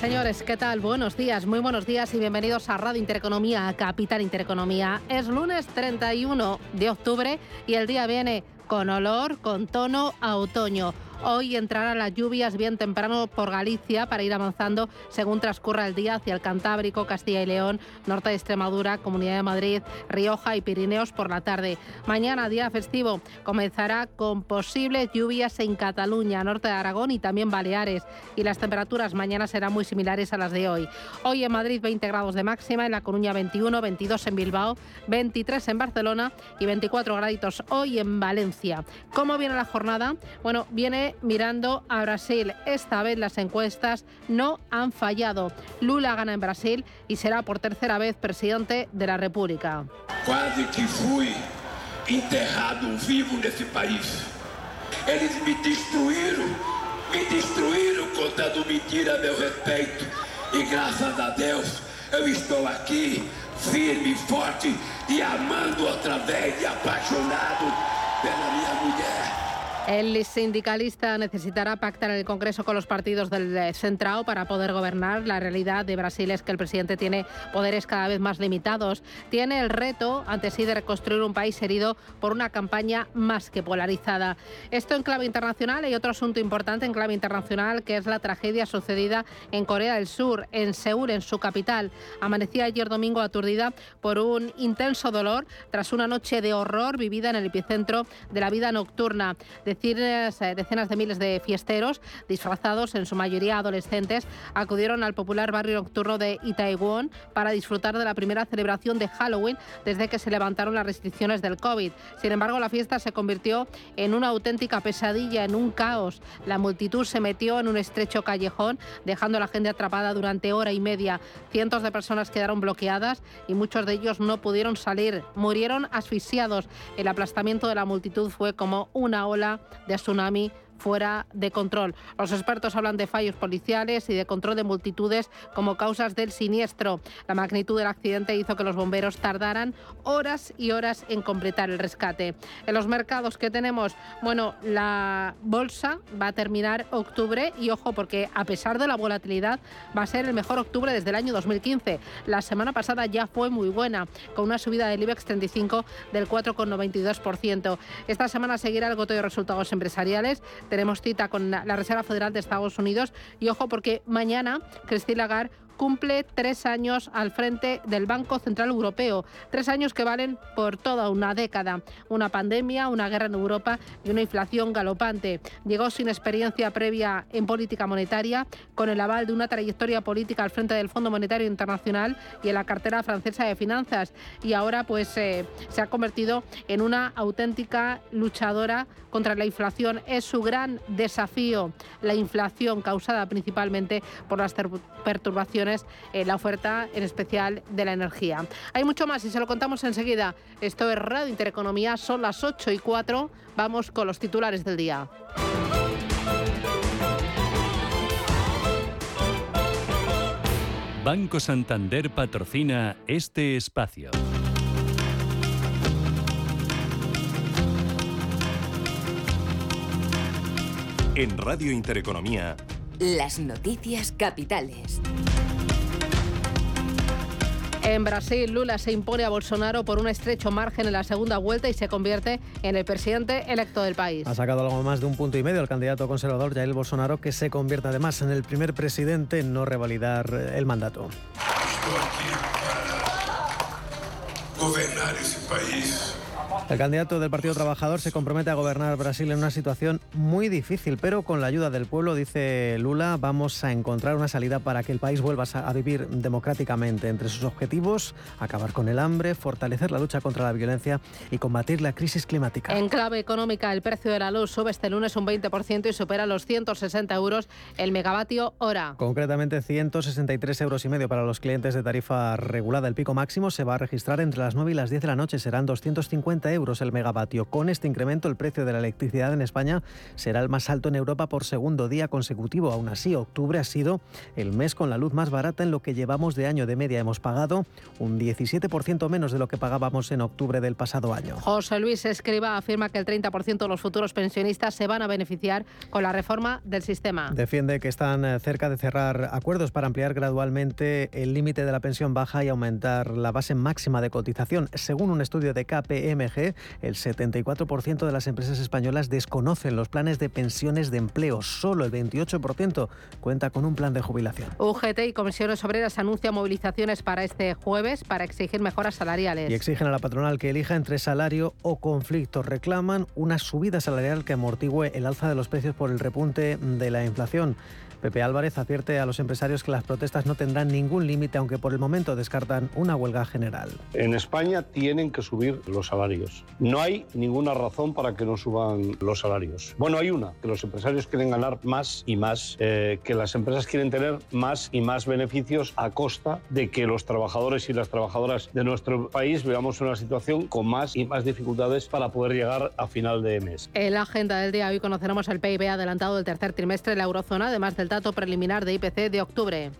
Señores, ¿qué tal? Buenos días, muy buenos días y bienvenidos a Radio Intereconomía, a Capital Intereconomía. Es lunes 31 de octubre y el día viene con olor, con tono a otoño. Hoy entrarán las lluvias bien temprano por Galicia para ir avanzando según transcurra el día hacia el Cantábrico, Castilla y León, norte de Extremadura, Comunidad de Madrid, Rioja y Pirineos por la tarde. Mañana, día festivo, comenzará con posibles lluvias en Cataluña, norte de Aragón y también Baleares. Y las temperaturas mañana serán muy similares a las de hoy. Hoy en Madrid 20 grados de máxima, en La Coruña 21, 22 en Bilbao, 23 en Barcelona y 24 graditos hoy en Valencia. ¿Cómo viene la jornada? Bueno, viene mirando a Brasil. Esta vez las encuestas no han fallado. Lula gana en Brasil y será por tercera vez presidente de la República. Quase que fui enterrado vivo nesse país. Eles me destruíram, me destruíram contando mentira a meu respeito. E graças a Deus eu estou aqui, firme, forte e amando outra vez e apaixonado pela minha mulher. El sindicalista necesitará pactar en el Congreso con los partidos del Centrao para poder gobernar. La realidad de Brasil es que el presidente tiene poderes cada vez más limitados. Tiene el reto ante sí de reconstruir un país herido por una campaña más que polarizada. Esto en clave internacional. Hay otro asunto importante en clave internacional que es la tragedia sucedida en Corea del Sur, en Seúl, en su capital. Amanecía ayer domingo aturdida por un intenso dolor tras una noche de horror vivida en el epicentro de la vida nocturna. Eh, decenas de miles de fiesteros, disfrazados, en su mayoría adolescentes, acudieron al popular barrio nocturno de Itaewon para disfrutar de la primera celebración de Halloween desde que se levantaron las restricciones del COVID. Sin embargo, la fiesta se convirtió en una auténtica pesadilla, en un caos. La multitud se metió en un estrecho callejón, dejando a la gente atrapada durante hora y media. Cientos de personas quedaron bloqueadas y muchos de ellos no pudieron salir. Murieron asfixiados. El aplastamiento de la multitud fue como una ola de tsunami fuera de control. Los expertos hablan de fallos policiales y de control de multitudes como causas del siniestro. La magnitud del accidente hizo que los bomberos tardaran horas y horas en completar el rescate. En los mercados que tenemos, bueno, la bolsa va a terminar octubre y ojo porque a pesar de la volatilidad va a ser el mejor octubre desde el año 2015. La semana pasada ya fue muy buena, con una subida del IBEX 35 del 4,92%. Esta semana seguirá el goto de resultados empresariales tenemos cita con la Reserva Federal de Estados Unidos. Y ojo porque mañana Christine Lagarde cumple tres años al frente del Banco Central Europeo. Tres años que valen por toda una década. Una pandemia, una guerra en Europa y una inflación galopante. Llegó sin experiencia previa en política monetaria, con el aval de una trayectoria política al frente del Fondo Monetario Internacional y en la cartera francesa de finanzas. Y ahora pues eh, se ha convertido en una auténtica luchadora contra la inflación. Es su gran desafío, la inflación causada principalmente por las perturbaciones eh, la oferta en especial de la energía. Hay mucho más y se lo contamos enseguida. Esto es Radio Intereconomía, son las 8 y 4. Vamos con los titulares del día. Banco Santander patrocina este espacio. En Radio Intereconomía. Las noticias capitales. En Brasil, Lula se impone a Bolsonaro por un estrecho margen en la segunda vuelta y se convierte en el presidente electo del país. Ha sacado algo más de un punto y medio el candidato conservador Jair Bolsonaro, que se convierte además en el primer presidente en no revalidar el mandato. gobernar ese país El candidato del Partido Trabajador se compromete a gobernar Brasil en una situación muy difícil, pero con la ayuda del pueblo, dice Lula, vamos a encontrar una salida para que el país vuelva a vivir democráticamente. Entre sus objetivos, acabar con el hambre, fortalecer la lucha contra la violencia y combatir la crisis climática. En clave económica, el precio de la luz sube este lunes un 20% y supera los 160 euros el megavatio hora. Concretamente 163 euros y medio para los clientes de tarifa regulada. El pico máximo se va a registrar entre las 9 y las 10 de la noche. Serán 250 euros el megavatio. Con este incremento, el precio de la electricidad en España será el más alto en Europa por segundo día consecutivo. Aún así, octubre ha sido el mes con la luz más barata en lo que llevamos de año de media. Hemos pagado un 17% menos de lo que pagábamos en octubre del pasado año. José Luis Escriba afirma que el 30% de los futuros pensionistas se van a beneficiar con la reforma del sistema. Defiende que están eh, cerca de cerrar acuerdos para ampliar gradualmente el límite de la pensión baja y aumentar la base máxima de cotización. Según un estudio de KPMG, el 74% de las empresas españolas desconocen los planes de pensiones de empleo. Solo el 28% cuenta con un plan de jubilación. UGT y Comisiones Obreras anuncian movilizaciones para este jueves para exigir mejoras salariales. Y exigen a la patronal que elija entre salario o conflicto. Reclaman una subida salarial que amortigüe el alza de los precios por el repunte de la inflación. Pepe Álvarez advierte a los empresarios que las protestas no tendrán ningún límite, aunque por el momento descartan una huelga general. En España tienen que subir los salarios. No hay ninguna razón para que no suban los salarios. Bueno, hay una, que los empresarios quieren ganar más y más, eh, que las empresas quieren tener más y más beneficios a costa de que los trabajadores y las trabajadoras de nuestro país veamos una situación con más y más dificultades para poder llegar a final de mes. En la agenda del día hoy conoceremos el PIB adelantado del tercer trimestre de la eurozona, además del dato preliminar de IPC de octubre.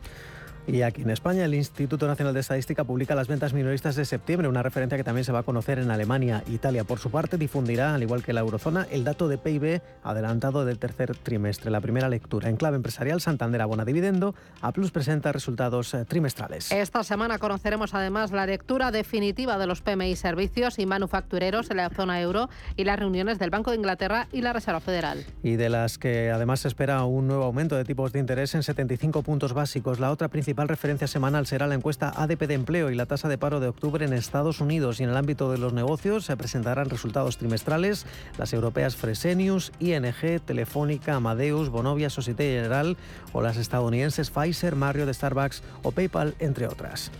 Y aquí en España, el Instituto Nacional de Estadística publica las ventas minoristas de septiembre, una referencia que también se va a conocer en Alemania. Italia, por su parte, difundirá, al igual que la eurozona, el dato de PIB adelantado del tercer trimestre. La primera lectura. En clave empresarial, Santander abona dividendo. A Plus presenta resultados eh, trimestrales. Esta semana conoceremos además la lectura definitiva de los PMI servicios y manufactureros en la zona euro y las reuniones del Banco de Inglaterra y la Reserva Federal. Y de las que además se espera un nuevo aumento de tipos de interés en 75 puntos básicos. La otra principal principal referencia semanal será la encuesta ADP de empleo y la tasa de paro de octubre en Estados Unidos. Y en el ámbito de los negocios se presentarán resultados trimestrales. Las europeas Fresenius, ING, Telefónica, Amadeus, Bonovia, Societe General o las estadounidenses Pfizer, Mario de Starbucks o PayPal, entre otras.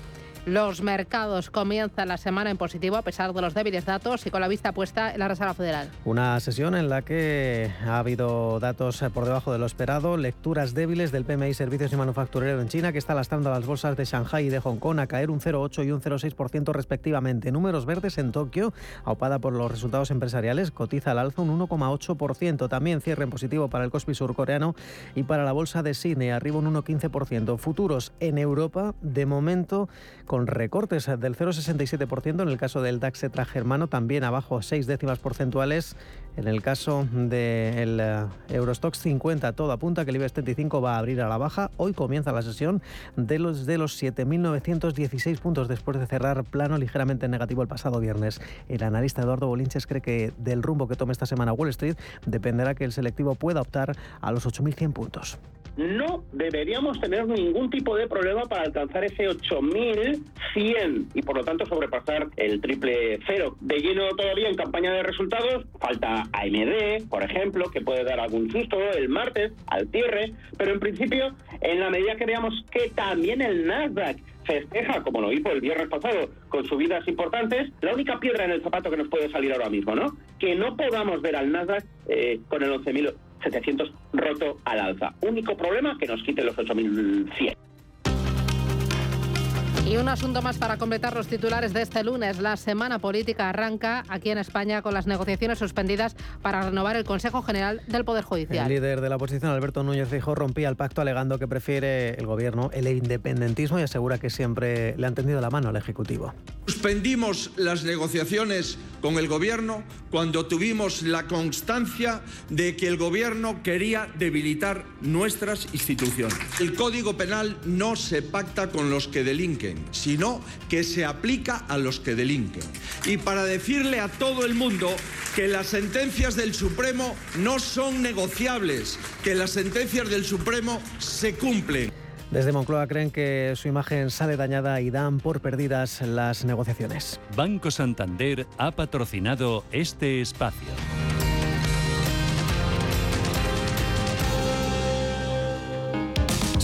Los mercados comienzan la semana en positivo a pesar de los débiles datos y con la vista puesta en la Reserva Federal. Una sesión en la que ha habido datos por debajo de lo esperado, lecturas débiles del PMI Servicios y Manufacturero en China que está lastrando a las bolsas de Shanghai y de Hong Kong a caer un 0,8 y un 0,6% respectivamente. Números verdes en Tokio, aupada por los resultados empresariales, cotiza al alza un 1,8%. También cierre en positivo para el Kospi surcoreano y para la bolsa de Sydney, arriba un 1,15%. Futuros en Europa, de momento con recortes del 0,67% en el caso del DAX germano, también abajo 6 décimas porcentuales. En el caso del eh, Eurostox 50, todo apunta que el IBEX 35 va a abrir a la baja. Hoy comienza la sesión de los, de los 7.916 puntos después de cerrar plano ligeramente negativo el pasado viernes. El analista Eduardo Bolinches cree que del rumbo que tome esta semana Wall Street dependerá que el selectivo pueda optar a los 8.100 puntos no deberíamos tener ningún tipo de problema para alcanzar ese 8100 y por lo tanto sobrepasar el triple cero. De lleno todavía en campaña de resultados, falta AMD, por ejemplo, que puede dar algún susto el martes al cierre, pero en principio, en la medida que veamos que también el Nasdaq festeja, como lo hizo el viernes pasado, con subidas importantes, la única piedra en el zapato que nos puede salir ahora mismo, ¿no? Que no podamos ver al Nasdaq eh, con el 11.700 roto al alza. Único problema que nos quite los 8.100. Y un asunto más para completar los titulares de este lunes. La semana política arranca aquí en España con las negociaciones suspendidas para renovar el Consejo General del Poder Judicial. El líder de la oposición, Alberto Núñez Feijóo, rompía el pacto alegando que prefiere el gobierno el independentismo y asegura que siempre le han tendido la mano al Ejecutivo. Suspendimos las negociaciones con el gobierno cuando tuvimos la constancia de que el gobierno quería debilitar nuestras instituciones. El Código Penal no se pacta con los que delinquen sino que se aplica a los que delinquen. Y para decirle a todo el mundo que las sentencias del Supremo no son negociables, que las sentencias del Supremo se cumplen. Desde Moncloa creen que su imagen sale dañada y dan por perdidas las negociaciones. Banco Santander ha patrocinado este espacio.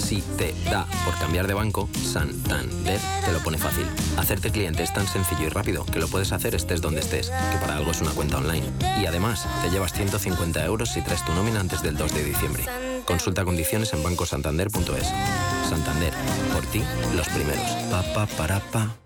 Si te da por cambiar de banco, Santander te lo pone fácil. Hacerte cliente es tan sencillo y rápido que lo puedes hacer estés donde estés, que para algo es una cuenta online. Y además, te llevas 150 euros si traes tu nómina antes del 2 de diciembre. Consulta condiciones en bancosantander.es. Santander, por ti, los primeros. Pa, pa, para, pa.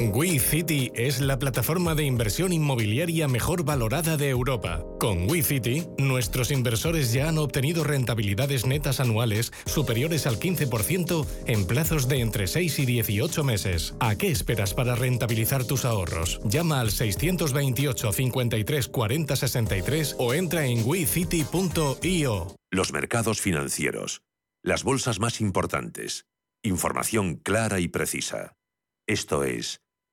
WeCity es la plataforma de inversión inmobiliaria mejor valorada de Europa. Con WeCity, nuestros inversores ya han obtenido rentabilidades netas anuales superiores al 15% en plazos de entre 6 y 18 meses. ¿A qué esperas para rentabilizar tus ahorros? Llama al 628 53 40 63 o entra en wecity.io. Los mercados financieros. Las bolsas más importantes. Información clara y precisa. Esto es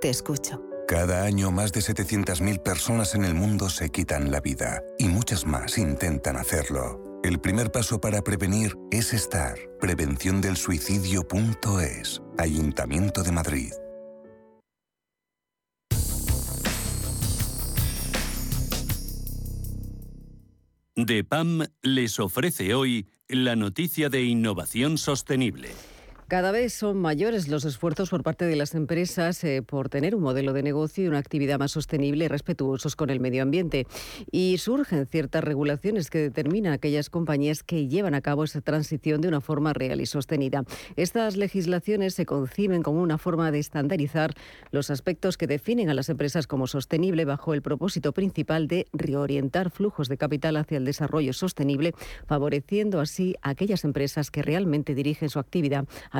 Te escucho. Cada año más de 700.000 personas en el mundo se quitan la vida y muchas más intentan hacerlo. El primer paso para prevenir es estar. Prevenciondelsuicidio.es. Ayuntamiento de Madrid. DEPAM les ofrece hoy la noticia de innovación sostenible. Cada vez son mayores los esfuerzos por parte de las empresas eh, por tener un modelo de negocio y una actividad más sostenible y respetuosos con el medio ambiente. Y surgen ciertas regulaciones que determinan aquellas compañías que llevan a cabo esa transición de una forma real y sostenida. Estas legislaciones se conciben como una forma de estandarizar los aspectos que definen a las empresas como sostenible bajo el propósito principal de reorientar flujos de capital hacia el desarrollo sostenible, favoreciendo así a aquellas empresas que realmente dirigen su actividad a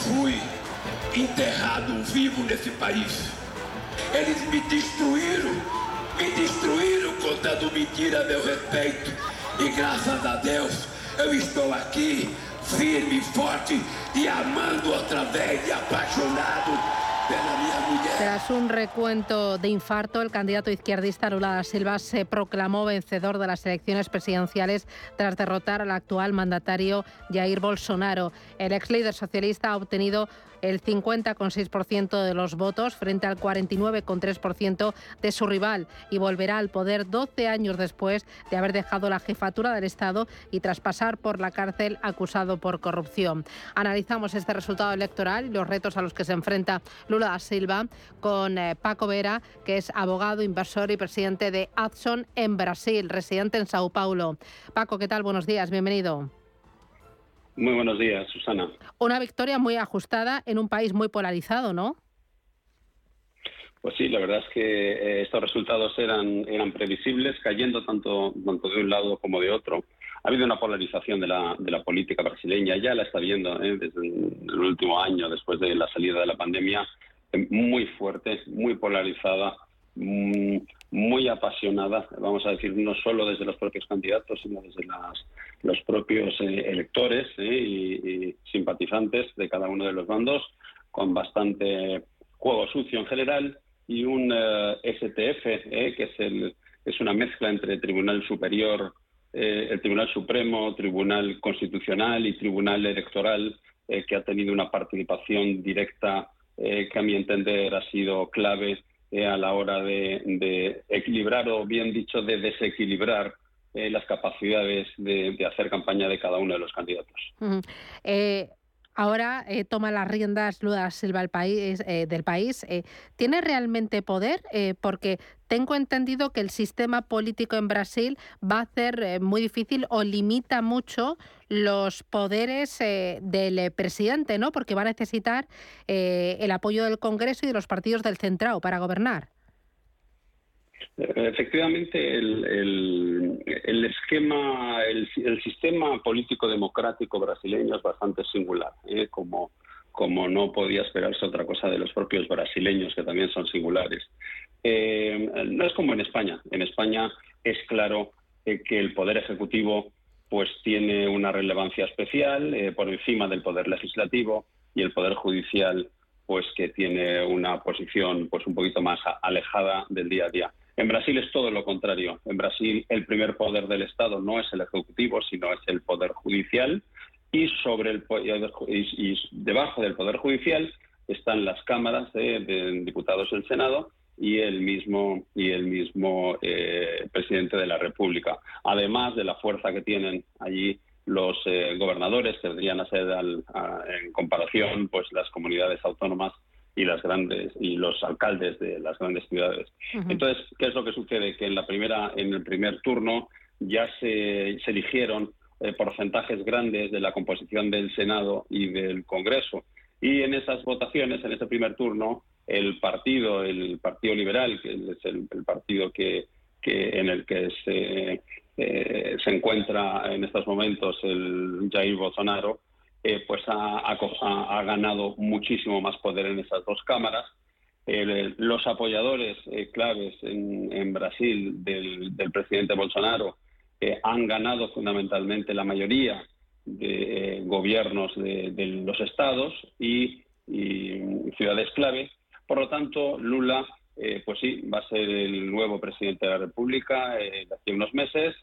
Fui enterrado vivo nesse país. Eles me destruíram, me destruíram contando mentira a meu respeito. E graças a Deus eu estou aqui, firme, forte e amando outra vez e apaixonado Tras un recuento de infarto, el candidato izquierdista Lula da Silva se proclamó vencedor de las elecciones presidenciales tras derrotar al actual mandatario Jair Bolsonaro. El ex líder socialista ha obtenido el 50,6% de los votos frente al 49,3% de su rival y volverá al poder 12 años después de haber dejado la jefatura del Estado y tras pasar por la cárcel acusado por corrupción. Analizamos este resultado electoral y los retos a los que se enfrenta Lula da Silva con eh, Paco Vera, que es abogado, inversor y presidente de Adson en Brasil, residente en Sao Paulo. Paco, ¿qué tal? Buenos días, bienvenido. Muy buenos días, Susana. Una victoria muy ajustada en un país muy polarizado, ¿no? Pues sí, la verdad es que eh, estos resultados eran, eran previsibles, cayendo tanto, tanto de un lado como de otro. Ha habido una polarización de la, de la política brasileña, ya la está viendo ¿eh? desde el último año, después de la salida de la pandemia, eh, muy fuerte, muy polarizada, mm, muy apasionada, vamos a decir, no solo desde los propios candidatos, sino desde las, los propios electores y, y simpatizantes de cada uno de los bandos, con bastante juego sucio en general y un eh, STF, eh, que es, el, es una mezcla entre Tribunal Superior, eh, el Tribunal Supremo, Tribunal Constitucional y Tribunal Electoral, que ha tenido una participación directa que a mi entender ha sido clave a la hora de, equilibrar o bien dicho de desequilibrar las capacidades de, hacer campaña de cada uno de los candidatos. Ahora eh, toma las riendas Lula Silva el país, eh, del país. Eh, ¿Tiene realmente poder? porque tengo entendido que el sistema político en Brasil va a hacer muy difícil o limita mucho los poderes del presidente, ¿no? Porque va a necesitar el apoyo del Congreso y de los partidos del centrado para gobernar. Efectivamente, el, esquema, el, sistema político democrático brasileño es bastante singular, ¿eh? como, como no podía esperarse otra cosa de los propios brasileños, que también son singulares. Eh, no es como en España. En España es claro eh, que el poder ejecutivo pues tiene una relevancia especial por encima del poder legislativo y el poder judicial pues que tiene una posición pues un poquito más alejada del día a día. En Brasil es todo lo contrario. En Brasil el primer poder del Estado no es el ejecutivo, sino es el poder judicial y sobre el y, debajo del poder judicial están las cámaras de, diputados del Senado y el mismo y el mismo eh, presidente de la República. Además de la fuerza que tienen allí los eh, gobernadores, que deberían ser en comparación pues las comunidades autónomas y las grandes y los alcaldes de las grandes ciudades. Entonces, ¿qué es lo que sucede? Que en la primera, en el primer turno ya se, se eligieron eh, porcentajes grandes de la composición del Senado y del Congreso. Y en esas votaciones, en ese primer turno, el partido, el Partido Liberal, que es el, partido que, que, en el que se, eh, se encuentra en estos momentos el Jair Bolsonaro, eh, pues ha, ganado muchísimo más poder en esas dos cámaras. los apoyadores eh, claves en, Brasil del, presidente Bolsonaro eh, han ganado fundamentalmente la mayoría de gobiernos de, los estados y, ciudades clave. Por lo tanto, Lula, pues sí, va a ser el nuevo presidente de la República de hace unos meses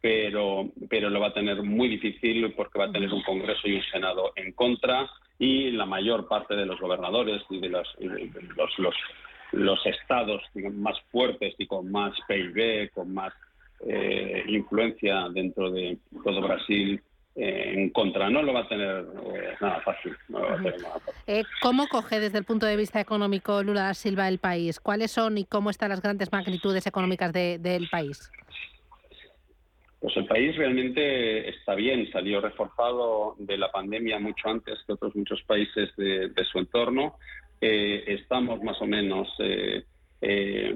pero, pero lo va a tener muy difícil porque va a tener un Congreso y un Senado en contra y la mayor parte de los gobernadores y de los, los, los, estados más fuertes y con más PIB, con más eh, influencia dentro de todo Brasil, eh, en contra. No lo va a tener eh, nada fácil. ¿Cómo coge desde el punto de vista económico Lula Silva el país? ¿Cuáles son y cómo están las grandes magnitudes económicas del país? Pues el país realmente está bien, salió reforzado de la pandemia mucho antes que otros muchos países de, su entorno. Eh, estamos más o menos eh, eh,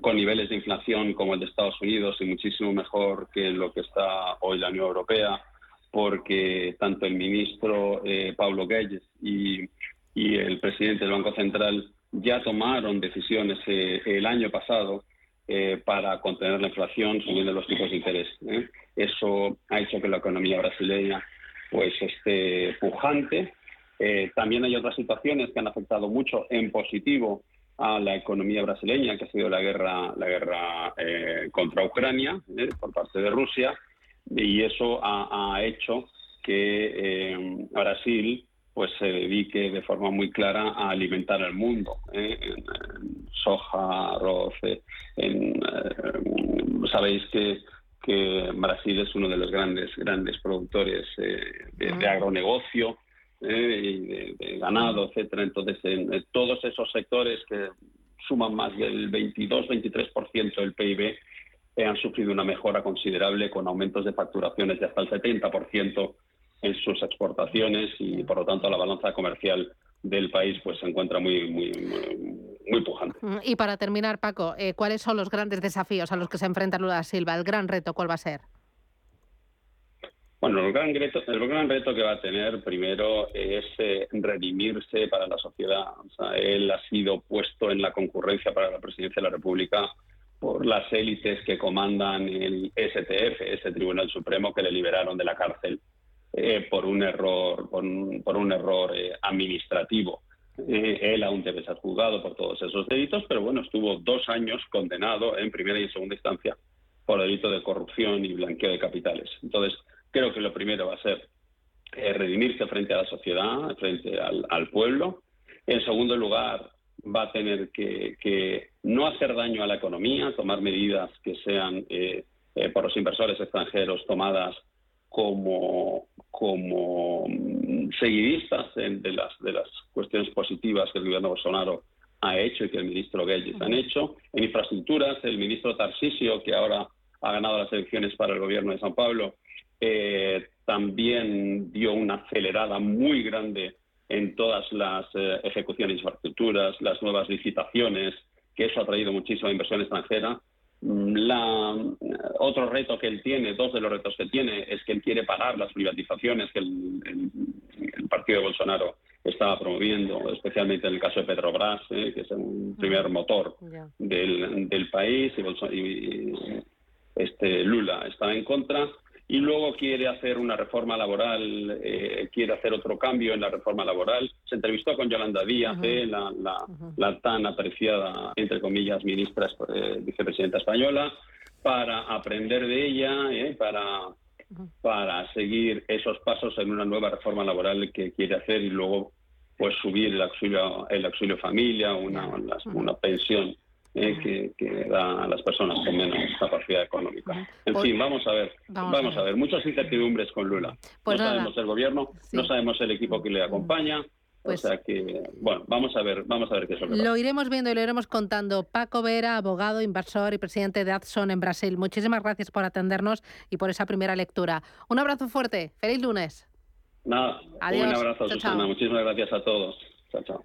con niveles de inflación como el de Estados Unidos y muchísimo mejor que lo que está hoy la Unión Europea, porque tanto el ministro Pablo Guedes y, y el presidente del Banco Central ya tomaron decisiones el año pasado eh, para contener la inflación subiendo los tipos de interés. ¿eh? Eso ha hecho que la economía brasileña pues esté pujante. Eh, también hay otras situaciones que han afectado mucho en positivo a la economía brasileña, que ha sido la guerra, la guerra contra Ucrania por parte de Rusia, y eso ha, ha hecho que Brasil pues se dedique de forma muy clara a alimentar al mundo. ¿eh? En, soja, arroz. Eh, en, eh, sabéis que, que, Brasil es uno de los grandes grandes productores de, agronegocio y de, ganado, etcétera. Entonces, en, todos esos sectores que suman más del 22-23% del PIB han sufrido una mejora considerable con aumentos de facturaciones de hasta el 70% en sus exportaciones y por lo tanto la balanza comercial del país pues se encuentra muy muy muy, pujante. Y para terminar, Paco, eh, ¿cuáles son los grandes desafíos a los que se enfrenta Lula Silva? El gran reto, ¿cuál va a ser? Bueno, el gran reto, el gran reto que va a tener primero es eh, redimirse para la sociedad. O sea, él ha sido puesto en la concurrencia para la presidencia de la República por las élites que comandan el STF, ese Tribunal Supremo que le liberaron de la cárcel eh, por un error, por un, error eh, administrativo. él aún debe ser juzgado por todos esos delitos, pero bueno, estuvo dos años condenado en primera y segunda instancia por delito de corrupción y blanqueo de capitales. Entonces, Creo que lo primero va a ser eh, redimirse frente a la sociedad, frente al, pueblo. En segundo lugar, va a tener que, no hacer daño a la economía, tomar medidas que sean eh, eh, por los inversores extranjeros tomadas como, como mm, seguidistas de, las, de las cuestiones positivas que el gobierno Bolsonaro ha hecho y que el ministro Guedes han hecho. En infraestructuras, el ministro Tarcisio, que ahora ha ganado las elecciones para el gobierno de San Pablo, eh, también dio una acelerada muy grande en todas las eh, ejecuciones de infraestructuras, las nuevas licitaciones, que eso ha traído muchísima inversión extranjera. La, otro reto que él tiene, dos de los retos que tiene, es que él quiere parar las privatizaciones que el, partido de Bolsonaro estaba promoviendo, especialmente en el caso de Petrobras, eh, que es el primer motor del, país, y, este, Lula estaba en contra y luego quiere hacer una reforma laboral, eh, quiere hacer otro cambio en la reforma laboral. Se entrevistó con Yolanda Díaz, eh, la, tan apreciada, entre comillas, ministra, eh, vicepresidenta española, para aprender de ella, para, para seguir esos pasos en una nueva reforma laboral que quiere hacer y luego pues subir el auxilio, el auxilio familia, una, una pensión eh, que, da a las personas con menos capacidad económica. En pues fin, vamos a ver, vamos, a, ver. muchas incertidumbres con Lula. Pues no sabemos el gobierno, no sabemos el equipo que le acompaña. o pues sea que, bueno, vamos a ver, vamos a ver qué es lo que Lo iremos viendo y lo iremos contando. Paco Vera, abogado, inversor y presidente de Adson en Brasil. Muchísimas gracias por atendernos y por esa primera lectura. Un abrazo fuerte. Feliz lunes. Nada, un abrazo, Susana. Muchísimas gracias a todos. Chao, chao.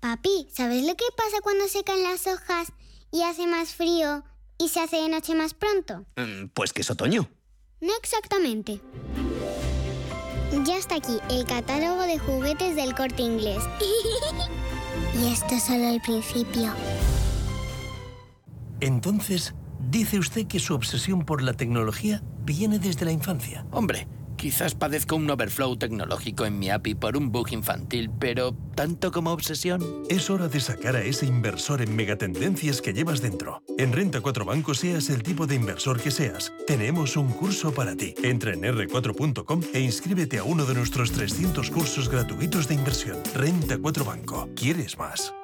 Papi, ¿sabes lo que pasa cuando se caen las hojas y hace más frío y se hace de noche más pronto? Mm, pues que es otoño. No exactamente. Ya está aquí el catálogo de juguetes del corte inglés. y esto es solo el principio. Entonces, dice usted que su obsesión por la tecnología viene desde la infancia. Hombre, Quizás padezco un overflow tecnológico en mi API por un bug infantil, pero ¿tanto como obsesión? Es hora de sacar a ese inversor en megatendencias que llevas dentro. En Renta 4 Banco, seas el tipo de inversor que seas, tenemos un curso para ti. Entra en r4.com e inscríbete a uno de nuestros 300 cursos gratuitos de inversión. Renta 4 Banco. ¿Quieres más?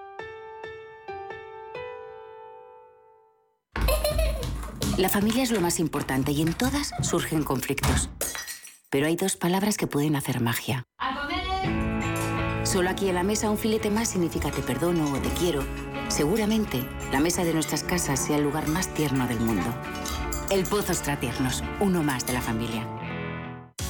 La familia es lo más importante y en todas surgen conflictos. Pero hay dos palabras que pueden hacer magia. Solo aquí en la mesa un filete más significa te perdono o te quiero. Seguramente la mesa de nuestras casas sea el lugar más tierno del mundo. El Pozo Tiernos, uno más de la familia.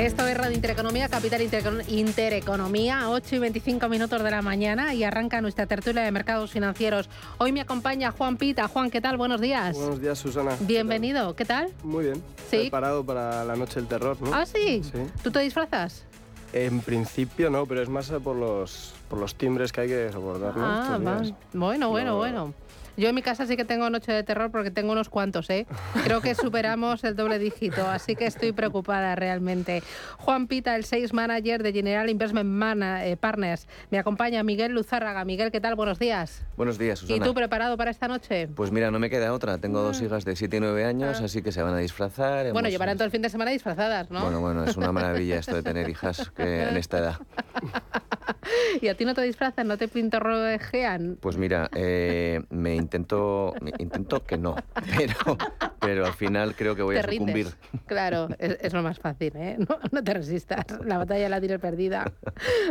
Esto es Radio Intereconomía, Capital Intereconomía, 8 y 25 minutos de la mañana y arranca nuestra tertulia de mercados financieros. Hoy me acompaña Juan Pita. Juan, ¿qué tal? Buenos días. Buenos días, Susana. Bienvenido, ¿qué tal? Muy bien. ¿Sí? Preparado para la noche del terror, ¿no? Ah, sí. Sí. ¿Tú te disfrazas? En principio no, pero es más por los, por los timbres que hay que soportar, ¿no? Ah, Estos días. bueno, bueno, No. bueno. Yo en mi casa sí que tengo noche de terror porque tengo unos cuantos, ¿eh? Creo que superamos el doble dígito, así que estoy preocupada realmente. Juan Pita, el sales manager de General Investment eh, Partners. Me acompaña Miguel Luzárraga. Miguel, ¿qué tal? Buenos días. Buenos días, ¿Y Susana. tú preparado para esta noche? Pues mira, no me queda otra. Tengo dos hijas de 7 y 9 años, así que se van a disfrazar. Ah. Bueno, llevarán todo el fin de semana disfrazadas, ¿no? Bueno, bueno, es una maravilla esto de tener hijas que en esta edad. ¿Y a ti no te disfrazan? ¿No te pintorrojean? Pues mira, eh, me intento, intento que no, pero, pero al final creo que voy te a sucumbir. rindes. Claro, es, es lo más fácil, ¿eh? No, no te resistas. La batalla la tienes perdida.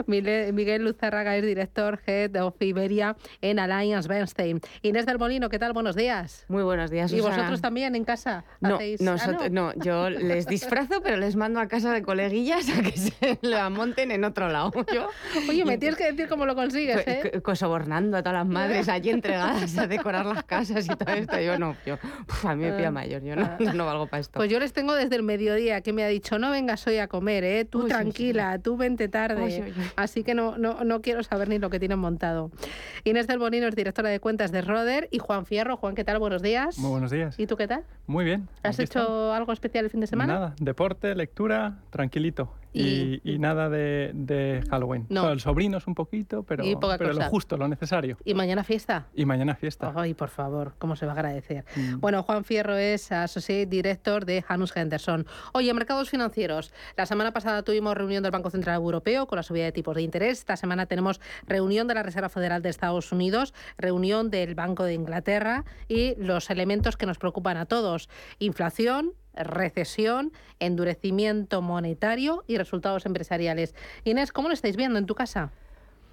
Miguel Luzárraga es director Head of Iberia en Alliance Bernstein. Inés del Molino, ¿qué tal? Buenos días. Muy buenos días, ¿Y Susana. vosotros también en casa? No, hacéis- Ah, nosotros, no. no. yo les disfrazo, pero les mando a casa de coleguillas a que se la monten en otro lado. Yo, Oye, me tienes que decir cómo lo consigues, co- ¿eh? sobornando a todas las madres allí entregadas a decorar las casas y todo esto. Yo no, yo, uf, a mí me pilla mayor, yo no, no valgo para esto. Pues yo les tengo desde el mediodía que me ha dicho, no vengas hoy a comer, ¿eh? Tú Uy, sí, tranquila, tú vente tarde. Uy, uy, uy. Así que no, no, no quiero saber ni lo que tienen montado. Inés del Bonino es directora de cuentas de Roder y Juan Fierro. Juan, ¿qué tal? Buenos días. Muy buenos días. ¿Y tú qué tal? Muy bien. ¿Has hecho estamos. algo especial el fin de semana? Nada, deporte, lectura, tranquilito. Y- Y, y nada de, de Halloween. No. Con sobrinos un poquito, pero, pero lo justo, lo necesario. ¿Y mañana fiesta? Y mañana fiesta. Ay, por favor, cómo se va a agradecer. Mm. Bueno, Juan Fierro es Associate Director de Janus Henderson. Oye, mercados financieros. La semana pasada tuvimos reunión del Banco Central Europeo con la subida de tipos de interés. Esta semana tenemos reunión de la Reserva Federal de Estados Unidos, reunión del Banco de Inglaterra y los elementos que nos preocupan a todos. Inflación, recesión, endurecimiento monetario y resultados empresariales. Inés, ¿cómo lo estáis viendo en tu casa?